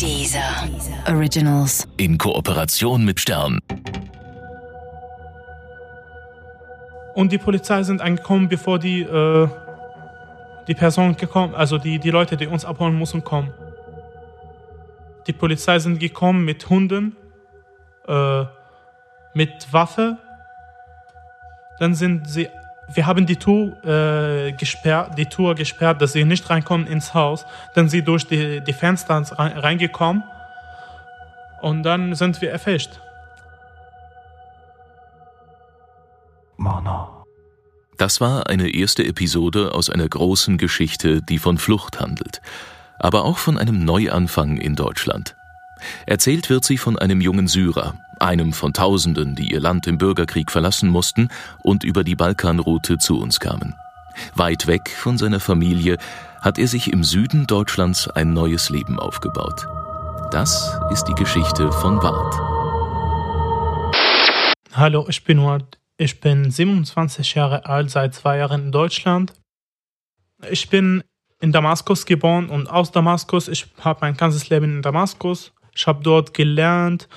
Dieser Originals. In Kooperation mit Stern. Und die Polizei sind angekommen, bevor die, äh, die Person gekommen, also die, die Leute, die uns abholen mussten, kommen. Die Polizei sind gekommen mit Hunden, äh, mit Waffe. Dann sind sie, wir haben die Tour äh, gesperrt, die Tour gesperrt, dass sie nicht reinkommen ins Haus. Dann sind sie durch die, die Fenster reingekommen und dann sind wir erfischt. Mana. Das war eine erste Episode aus einer großen Geschichte, die von Flucht handelt, aber auch von einem Neuanfang in Deutschland. Erzählt wird sie von einem jungen Syrer, einem von Tausenden, die ihr Land im Bürgerkrieg verlassen mussten und über die Balkanroute zu uns kamen. Weit weg von seiner Familie hat er sich im Süden Deutschlands ein neues Leben aufgebaut. Das ist die Geschichte von Ward. Hallo, ich bin Ward. Ich bin 27 Jahre alt, seit zwei Jahren in Deutschland. Ich bin in Damaskus geboren und aus Damaskus. Ich habe mein ganzes Leben in Damaskus. Ich habe dort gelernt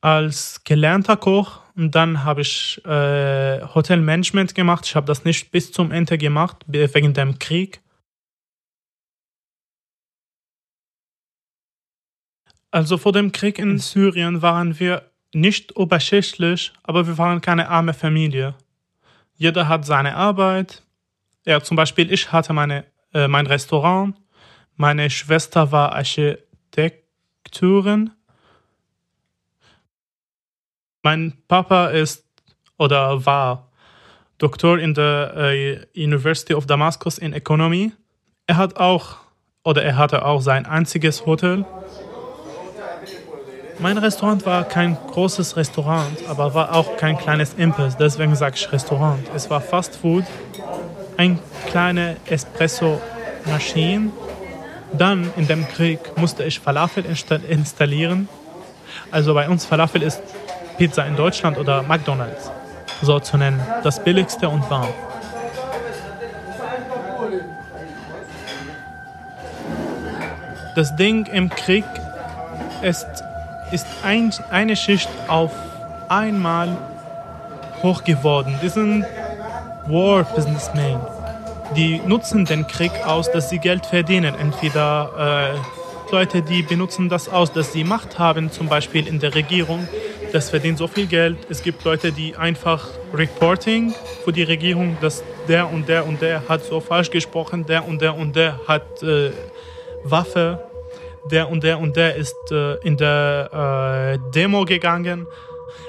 als gelernter Koch und dann habe ich äh, Hotelmanagement gemacht. Ich habe das nicht bis zum Ende gemacht, wegen dem Krieg. Also vor dem Krieg in Syrien waren wir nicht oberschichtlich, aber wir waren keine arme Familie. Jeder hat seine Arbeit. Ja, zum Beispiel ich hatte meine, äh, mein Restaurant. Meine Schwester war Architekturin. Mein Papa ist oder war Doktor in der äh, University of Damascus in Economy. Er hat auch oder er hatte auch sein einziges Hotel mein Restaurant war kein großes Restaurant, aber war auch kein kleines Impuls, deswegen sage ich Restaurant. Es war Fast Food, ein kleine Espresso-Maschine. Dann in dem Krieg musste ich Falafel installieren. Also bei uns Falafel ist Pizza in Deutschland oder McDonald's, so zu nennen. Das billigste und warm. Das Ding im Krieg ist ist ein, eine Schicht auf einmal hoch geworden. Die sind War Businessmen. Die nutzen den Krieg aus, dass sie Geld verdienen. Entweder äh, Leute, die benutzen das aus, dass sie Macht haben, zum Beispiel in der Regierung. Das verdient so viel Geld. Es gibt Leute, die einfach Reporting für die Regierung, dass der und der und der hat so falsch gesprochen, der und der und der hat äh, Waffe der und der und der ist äh, in der äh, Demo gegangen.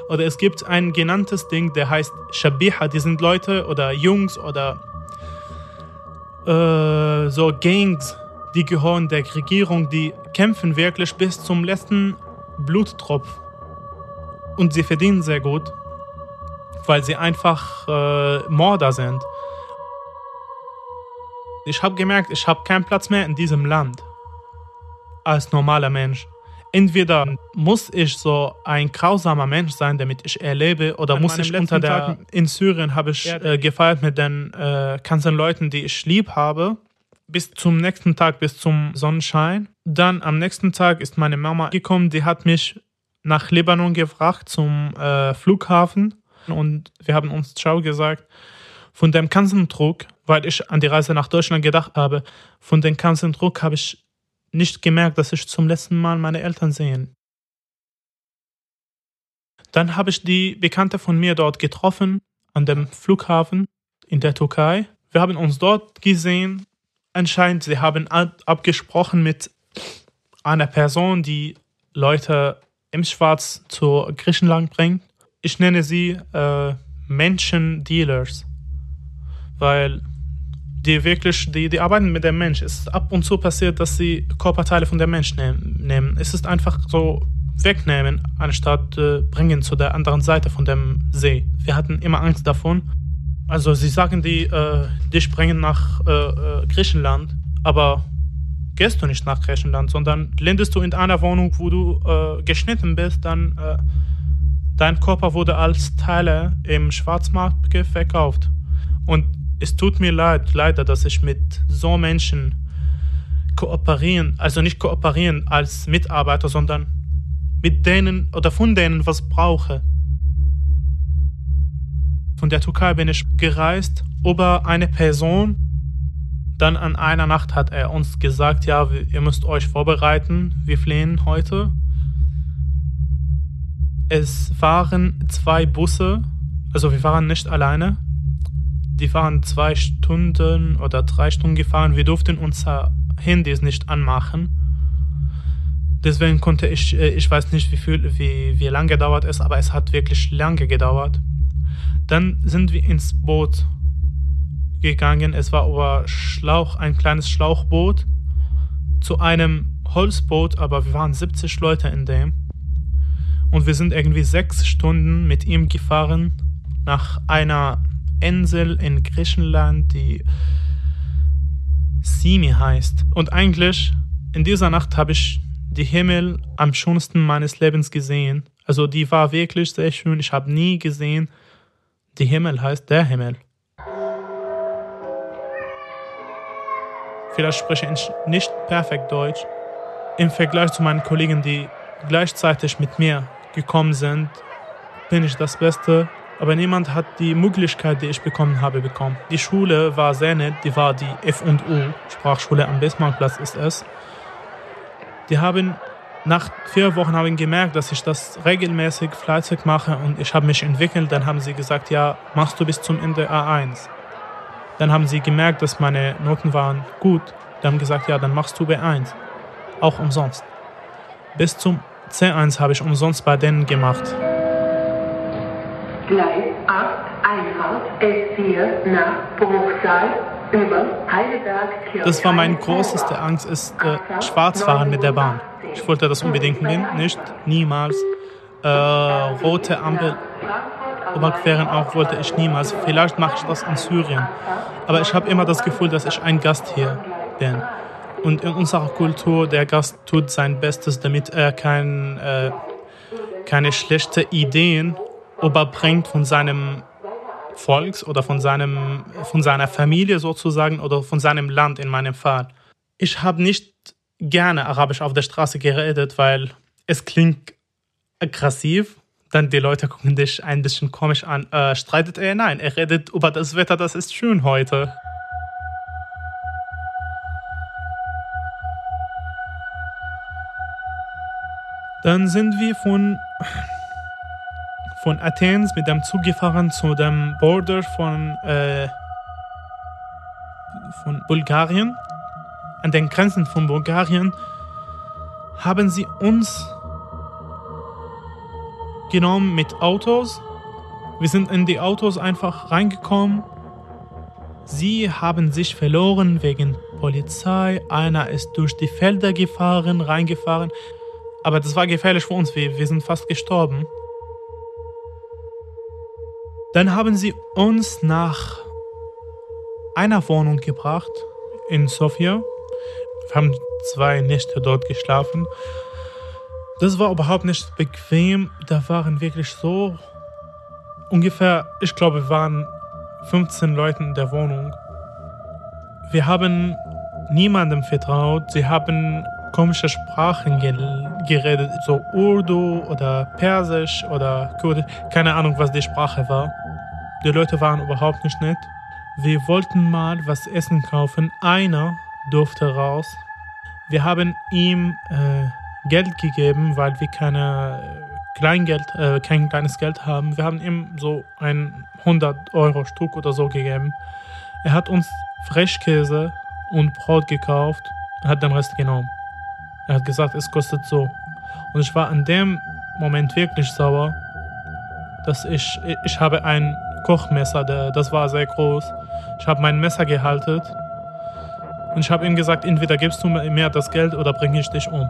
Oder es gibt ein genanntes Ding, der heißt Shabiha. Die sind Leute oder Jungs oder äh, so Gangs, die gehören der Regierung, die kämpfen wirklich bis zum letzten Bluttropf. Und sie verdienen sehr gut, weil sie einfach äh, Mörder sind. Ich habe gemerkt, ich habe keinen Platz mehr in diesem Land als normaler Mensch. Entweder muss ich so ein grausamer Mensch sein, damit ich erlebe, oder An muss ich unter der. Tag in Syrien habe ich äh, gefeiert mit den äh, ganzen Leuten, die ich lieb habe, bis zum nächsten Tag, bis zum Sonnenschein. Dann am nächsten Tag ist meine Mama gekommen, die hat mich nach Libanon gebracht zum äh, Flughafen und wir haben uns Ciao gesagt. Von dem ganzen Druck, weil ich an die Reise nach Deutschland gedacht habe, von dem ganzen Druck habe ich nicht gemerkt, dass ich zum letzten Mal meine Eltern sehe. Dann habe ich die Bekannte von mir dort getroffen, an dem Flughafen in der Türkei. Wir haben uns dort gesehen. Anscheinend, sie haben abgesprochen mit einer Person, die Leute im Schwarz zu Griechenland bringt. Ich nenne sie äh, Menschendealers, weil die wirklich, die, die arbeiten mit dem Mensch. Es ist ab und zu passiert, dass sie Körperteile von dem Mensch nehmen. Es ist einfach so wegnehmen, anstatt äh, bringen zu der anderen Seite von dem See. Wir hatten immer Angst davon. Also sie sagen die, äh, dich bringen nach äh, äh Griechenland, aber gehst du nicht nach Griechenland, sondern landest du in einer Wohnung, wo du äh, geschnitten bist, dann äh, dein Körper wurde als Teile im Schwarzmarkt verkauft. Und es tut mir leid, leider, dass ich mit so Menschen kooperieren, also nicht kooperieren als Mitarbeiter, sondern mit denen oder von denen was brauche. Von der Türkei bin ich gereist über eine Person. Dann an einer Nacht hat er uns gesagt, ja, ihr müsst euch vorbereiten, wir fliehen heute. Es waren zwei Busse, also wir waren nicht alleine. Die waren zwei Stunden oder drei Stunden gefahren. Wir durften unser Handys nicht anmachen. Deswegen konnte ich, äh, ich weiß nicht, wie, viel, wie, wie lange gedauert es, aber es hat wirklich lange gedauert. Dann sind wir ins Boot gegangen. Es war über Schlauch, ein kleines Schlauchboot zu einem Holzboot, aber wir waren 70 Leute in dem. Und wir sind irgendwie sechs Stunden mit ihm gefahren nach einer Insel in Griechenland, die Simi heißt. Und eigentlich in dieser Nacht habe ich die Himmel am schönsten meines Lebens gesehen. Also die war wirklich sehr schön. Ich habe nie gesehen, die Himmel heißt der Himmel. Vielleicht spreche ich nicht perfekt Deutsch. Im Vergleich zu meinen Kollegen, die gleichzeitig mit mir gekommen sind, bin ich das Beste. Aber niemand hat die Möglichkeit, die ich bekommen habe, bekommen. Die Schule war sehr nett, die war die F&U, Sprachschule am Bismarckplatz ist es. Die haben nach vier Wochen haben gemerkt, dass ich das regelmäßig fleißig mache und ich habe mich entwickelt. Dann haben sie gesagt, ja, machst du bis zum Ende A1. Dann haben sie gemerkt, dass meine Noten waren gut. Die haben gesagt, ja, dann machst du B1. Auch umsonst. Bis zum C1 habe ich umsonst bei denen gemacht. Gleis 8, Einfahrt S4 nach Bruchsal über Heidelberg. Das war meine größte Angst, ist äh, Schwarzfahren mit der Bahn. Ich wollte das unbedingt nicht, niemals. Äh, rote Ampel überqueren auch wollte ich niemals. Vielleicht mache ich das in Syrien. Aber ich habe immer das Gefühl, dass ich ein Gast hier bin. Und in unserer Kultur, der Gast tut sein Bestes, damit er kein, äh, keine schlechten Ideen überbringt von seinem Volks oder von, seinem, von seiner Familie sozusagen oder von seinem Land in meinem Fall. Ich habe nicht gerne Arabisch auf der Straße geredet, weil es klingt aggressiv. Dann die Leute gucken dich ein bisschen komisch an. Äh, streitet er? Nein, er redet über das Wetter, das ist schön heute. Dann sind wir von, von Athens mit dem Zug gefahren zu dem Border von, äh, von Bulgarien. An den Grenzen von Bulgarien haben sie uns genommen mit Autos. Wir sind in die Autos einfach reingekommen. Sie haben sich verloren wegen Polizei. Einer ist durch die Felder gefahren, reingefahren. Aber das war gefährlich für uns, wir, wir sind fast gestorben. Dann haben sie uns nach einer Wohnung gebracht in Sofia. Wir haben zwei Nächte dort geschlafen. Das war überhaupt nicht bequem. Da waren wirklich so ungefähr, ich glaube, wir waren 15 Leute in der Wohnung. Wir haben niemandem vertraut. Sie haben komische Sprachen geredet, so Urdu oder Persisch oder Kurdisch, keine Ahnung, was die Sprache war. Die Leute waren überhaupt nicht nett. Wir wollten mal was essen kaufen. Einer durfte raus. Wir haben ihm äh, Geld gegeben, weil wir keine äh, Kleingeld, äh, kein kleines Geld haben. Wir haben ihm so ein 100 Euro Stück oder so gegeben. Er hat uns Frischkäse und Brot gekauft und hat den Rest genommen. Er hat gesagt, es kostet so. Und ich war an dem Moment wirklich sauer, dass ich, ich habe ein Kochmesser, das war sehr groß. Ich habe mein Messer gehalten und ich habe ihm gesagt, entweder gibst du mir das Geld oder bringe ich dich um.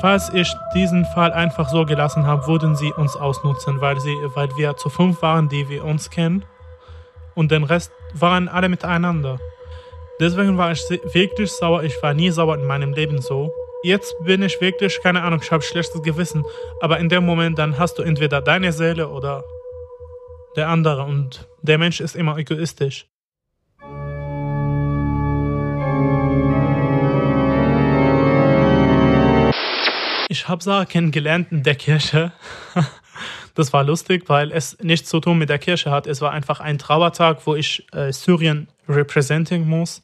Falls ich diesen Fall einfach so gelassen habe, würden sie uns ausnutzen, weil, sie, weil wir zu fünf waren, die wir uns kennen. Und den Rest waren alle miteinander. Deswegen war ich wirklich sauer. Ich war nie sauer in meinem Leben so. Jetzt bin ich wirklich, keine Ahnung, ich habe schlechtes Gewissen. Aber in dem Moment, dann hast du entweder deine Seele oder der andere. Und der Mensch ist immer egoistisch. Ich habe Sarah kennengelernt in der Kirche. Das war lustig, weil es nichts zu tun mit der Kirche hat. Es war einfach ein Trauertag, wo ich äh, Syrien representing muss.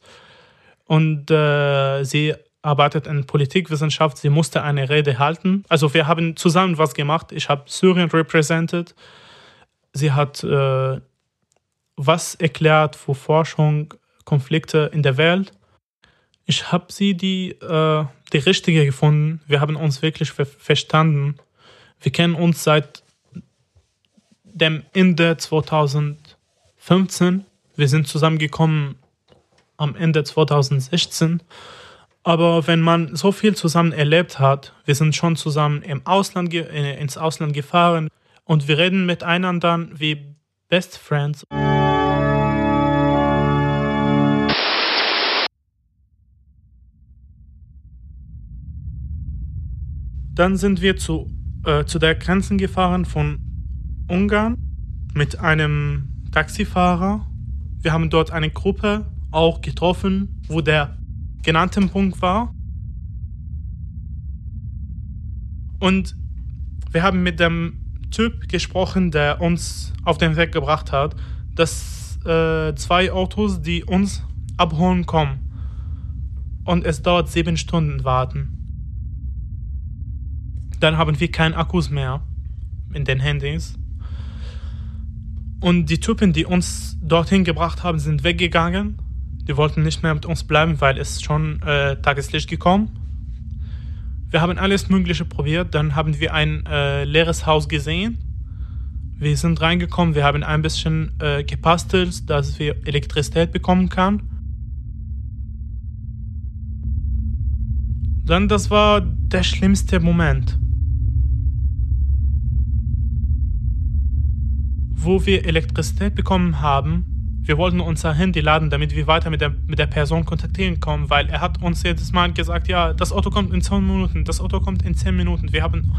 Und äh, sie arbeitet in Politikwissenschaft. Sie musste eine Rede halten. Also wir haben zusammen was gemacht. Ich habe Syrien represented. Sie hat äh, was erklärt für Forschung, Konflikte in der Welt. Ich habe sie die, äh, die richtige gefunden. Wir haben uns wirklich ver verstanden. Wir kennen uns seit dem Ende 2015. Wir sind zusammengekommen am Ende 2016. Aber wenn man so viel zusammen erlebt hat, wir sind schon zusammen im Ausland äh, ins Ausland gefahren und wir reden miteinander wie Best Friends. Dann sind wir zu, äh, zu der Grenze gefahren von Ungarn mit einem Taxifahrer. Wir haben dort eine Gruppe auch getroffen, wo der genannte Punkt war. Und wir haben mit dem Typ gesprochen, der uns auf den Weg gebracht hat, dass äh, zwei Autos, die uns abholen, kommen. Und es dauert sieben Stunden warten. Dann haben wir keinen Akkus mehr in den Handys. Und die Typen, die uns dorthin gebracht haben, sind weggegangen. Die wollten nicht mehr mit uns bleiben, weil es schon äh, Tageslicht gekommen. Wir haben alles Mögliche probiert. Dann haben wir ein äh, leeres Haus gesehen. Wir sind reingekommen. Wir haben ein bisschen äh, gepastelt, dass wir Elektrizität bekommen können. Dann, das war der schlimmste Moment. Wo wir Elektrizität bekommen haben, wir wollten unser Handy laden, damit wir weiter mit der, mit der Person kontaktieren können, weil er hat uns jedes Mal gesagt, ja, das Auto kommt in 10 Minuten, das Auto kommt in 10 Minuten. Wir haben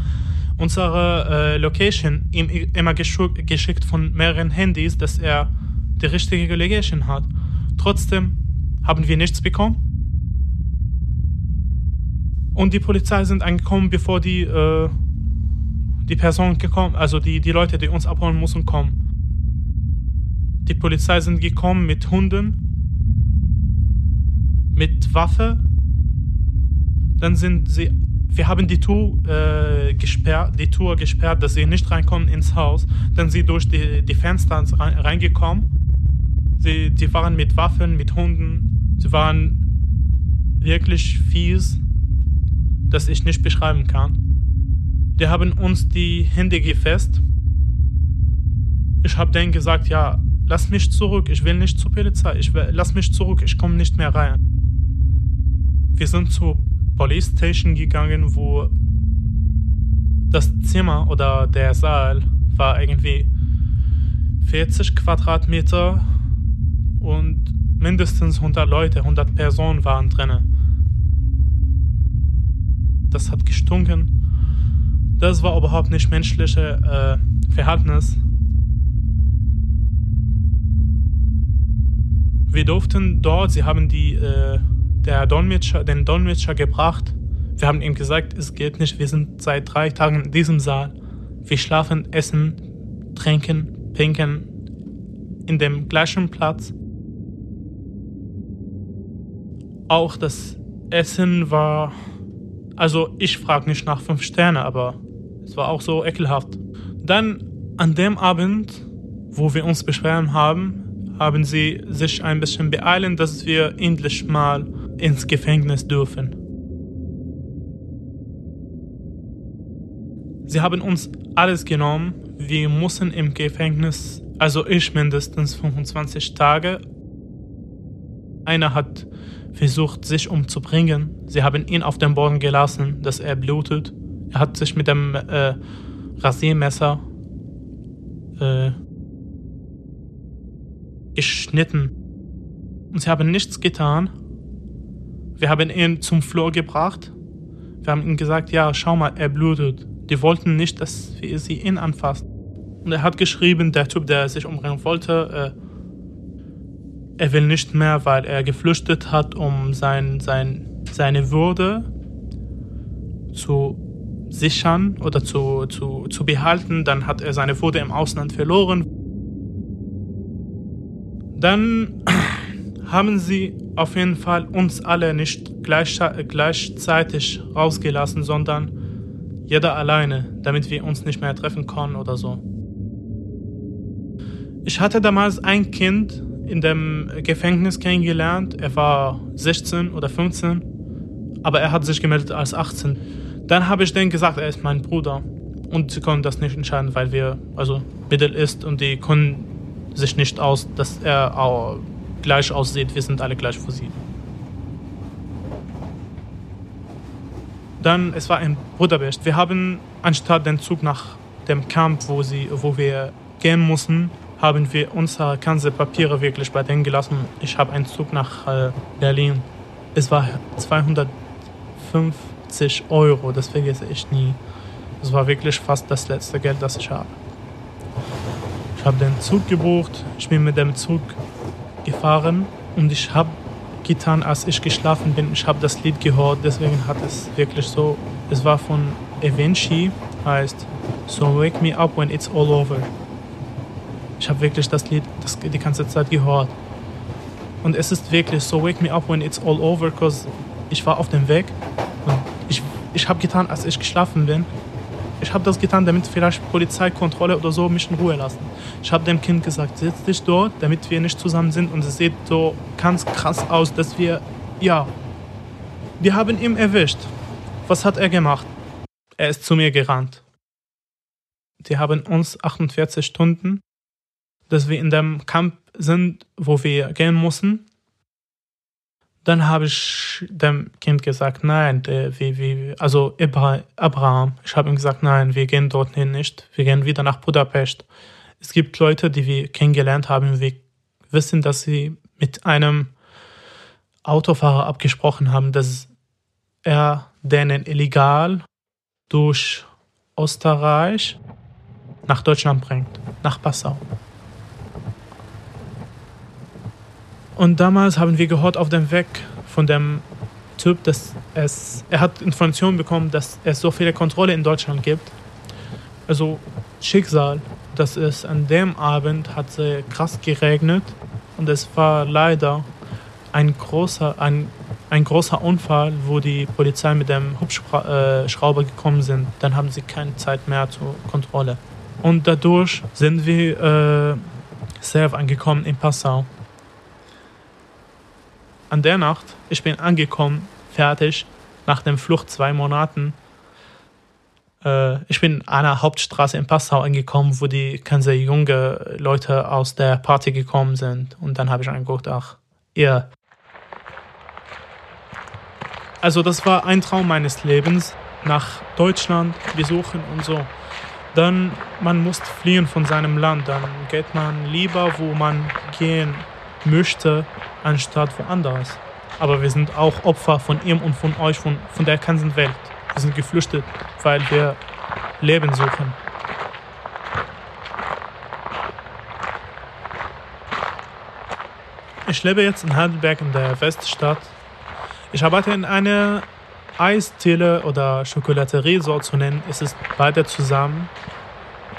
unsere äh, Location ihm immer geschickt von mehreren Handys, dass er die richtige Location hat. Trotzdem haben wir nichts bekommen. Und die Polizei sind angekommen, bevor die äh, die Person gekommen, also die, die Leute, die uns abholen mussten, kommen. Die Polizei sind gekommen mit Hunden, mit Waffe. Dann sind sie, wir haben die Tour äh, gesperrt, die Tour gesperrt, dass sie nicht reinkommen ins Haus. Dann sind sie durch die, die Fenster reingekommen. Sie, die waren mit Waffen, mit Hunden. Sie waren wirklich fies, dass ich nicht beschreiben kann. Die haben uns die Hände gefasst. Ich habe denen gesagt, ja, lass mich zurück, ich will nicht zur Polizei, ich will, lass mich zurück, ich komme nicht mehr rein. Wir sind zur Police Station gegangen, wo das Zimmer oder der Saal war irgendwie 40 Quadratmeter und mindestens 100 Leute, 100 Personen waren drin. Das hat gestunken. Das war überhaupt nicht menschliche äh, Verhältnis. Wir durften dort, sie haben die, äh, der Dolmetscher, den Dolmetscher gebracht. Wir haben ihm gesagt, es geht nicht, wir sind seit drei Tagen in diesem Saal. Wir schlafen, essen, trinken, pinken in dem gleichen Platz. Auch das Essen war, also ich frage nicht nach fünf Sterne, aber es war auch so ekelhaft. Dann an dem Abend, wo wir uns beschweren haben, haben sie sich ein bisschen beeilen, dass wir endlich mal ins Gefängnis dürfen. Sie haben uns alles genommen. Wir mussten im Gefängnis, also ich mindestens 25 Tage. Einer hat versucht, sich umzubringen. Sie haben ihn auf den Boden gelassen, dass er blutet. Er hat sich mit dem äh, Rasiermesser äh, geschnitten. Und sie haben nichts getan. Wir haben ihn zum Flur gebracht. Wir haben ihm gesagt, ja, schau mal, er blutet. Die wollten nicht, dass wir sie ihn anfassen. Und er hat geschrieben, der Typ, der sich umbringen wollte, äh, er will nicht mehr, weil er geflüchtet hat, um sein, sein, seine Würde zu sichern oder zu, zu, zu behalten. Dann hat er seine Pfote im Ausland verloren. Dann haben sie auf jeden Fall uns alle nicht gleich, gleichzeitig rausgelassen, sondern jeder alleine, damit wir uns nicht mehr treffen können oder so. Ich hatte damals ein Kind in dem Gefängnis kennengelernt. Er war 16 oder 15, aber er hat sich gemeldet als 18. Dann habe ich denen gesagt, er ist mein Bruder. Und sie konnten das nicht entscheiden, weil wir, also Middle ist und die können sich nicht aus, dass er auch gleich aussieht. Wir sind alle gleich für sie. Dann, es war in Budapest. Wir haben anstatt den Zug nach dem Camp, wo, sie, wo wir gehen mussten, haben wir unsere ganze Papiere wirklich bei denen gelassen. Ich habe einen Zug nach äh, Berlin. Es war 250 Euro, das vergesse ich nie. Das war wirklich fast das letzte Geld, das ich habe. Ich habe den Zug gebucht, ich bin mit dem Zug gefahren und ich habe getan, als ich geschlafen bin. Ich habe das Lied gehört, deswegen hat es wirklich so. Es war von Evenchi, heißt So Wake Me Up When It's All Over. Ich habe wirklich das Lied das, die ganze Zeit gehört. Und es ist wirklich So Wake Me Up When It's All Over, because ich war auf dem Weg ich, habe getan, als ich geschlafen bin. Ich habe das getan, damit vielleicht Polizeikontrolle oder so mich in Ruhe lassen. Ich habe dem Kind gesagt, setz dich dort, damit wir nicht zusammen sind. Und es sieht so ganz krass aus, dass wir, ja, wir haben ihn erwischt. Was hat er gemacht? Er ist zu mir gerannt. Die haben uns 48 Stunden, dass wir in dem Camp sind, wo wir gehen mussten. Dann habe ich dem Kind gesagt, nein, der, wie, wie, also Abraham, ich habe ihm gesagt, nein, wir gehen dorthin nicht, wir gehen wieder nach Budapest. Es gibt Leute, die wir kennengelernt haben, wir wissen, dass sie mit einem Autofahrer abgesprochen haben, dass er denen illegal durch Österreich nach Deutschland bringt, nach Passau. Und damals haben wir gehört auf dem Weg von dem Typ, dass es, er hat Informationen bekommen, dass es so viele Kontrolle in Deutschland gibt. Also Schicksal, dass es an dem Abend hat krass geregnet und es war leider ein großer, ein, ein großer Unfall, wo die Polizei mit dem Hubschrauber gekommen sind. Dann haben sie keine Zeit mehr zur Kontrolle. Und dadurch sind wir äh, safe angekommen in Passau an der Nacht, ich bin angekommen, fertig, nach dem Flucht zwei Monaten. Äh, ich bin an einer Hauptstraße in Passau angekommen, wo die ganze junge Leute aus der Party gekommen sind. Und dann habe ich angeguckt, ach, ihr. Also das war ein Traum meines Lebens, nach Deutschland besuchen und so. Dann, man muss fliehen von seinem Land, dann geht man lieber, wo man gehen möchte, anstatt woanders. Aber wir sind auch Opfer von ihm und von euch, von, von der ganzen Welt. Wir sind geflüchtet, weil wir Leben suchen. Ich lebe jetzt in Heidelberg in der Weststadt. Ich arbeite in einer Eisdiele oder Schokolaterie, so zu nennen. Es ist beide zusammen.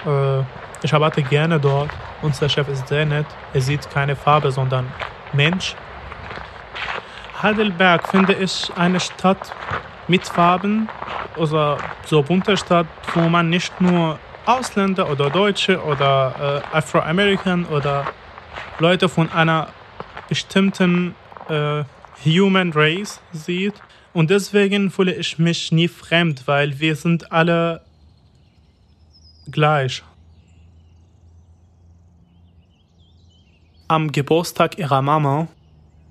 Äh, ich arbeite gerne dort. Unser Chef ist sehr nett. Er sieht keine Farbe, sondern Mensch. Heidelberg finde ich eine Stadt mit Farben, also so bunte Stadt, wo man nicht nur Ausländer oder Deutsche oder äh, Afroamerican oder Leute von einer bestimmten äh, Human Race sieht. Und deswegen fühle ich mich nie fremd, weil wir sind alle gleich. Am Geburtstag ihrer Mama.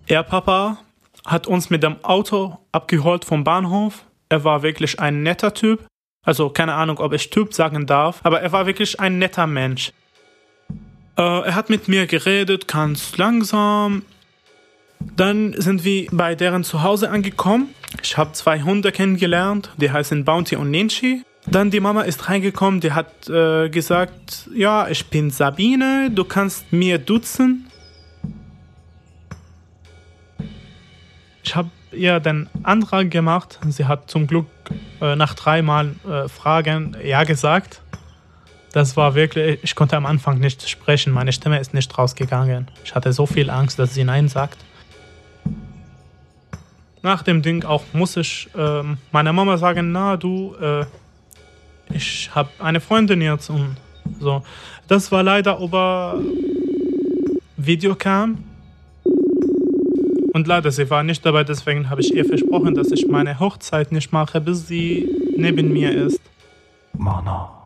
Ihr Papa hat uns mit dem Auto abgeholt vom Bahnhof. Er war wirklich ein netter Typ. Also keine Ahnung, ob ich Typ sagen darf, aber er war wirklich ein netter Mensch. Äh, er hat mit mir geredet, ganz langsam. Dann sind wir bei deren Zuhause angekommen. Ich habe zwei Hunde kennengelernt, die heißen Bounty und Ninchi. Dann die Mama ist reingekommen, die hat äh, gesagt, ja, ich bin Sabine, du kannst mir duzen. Ich habe ihr den Antrag gemacht. Sie hat zum Glück äh, nach dreimal äh, Fragen ja gesagt. Das war wirklich, ich konnte am Anfang nicht sprechen. Meine Stimme ist nicht rausgegangen. Ich hatte so viel Angst, dass sie Nein sagt. Nach dem Ding auch muss ich äh, meiner Mama sagen, na du, äh, ich habe eine Freundin jetzt und so. Das war leider über Videocam. Und leider, sie war nicht dabei, deswegen habe ich ihr versprochen, dass ich meine Hochzeit nicht mache, bis sie neben mir ist. Mona,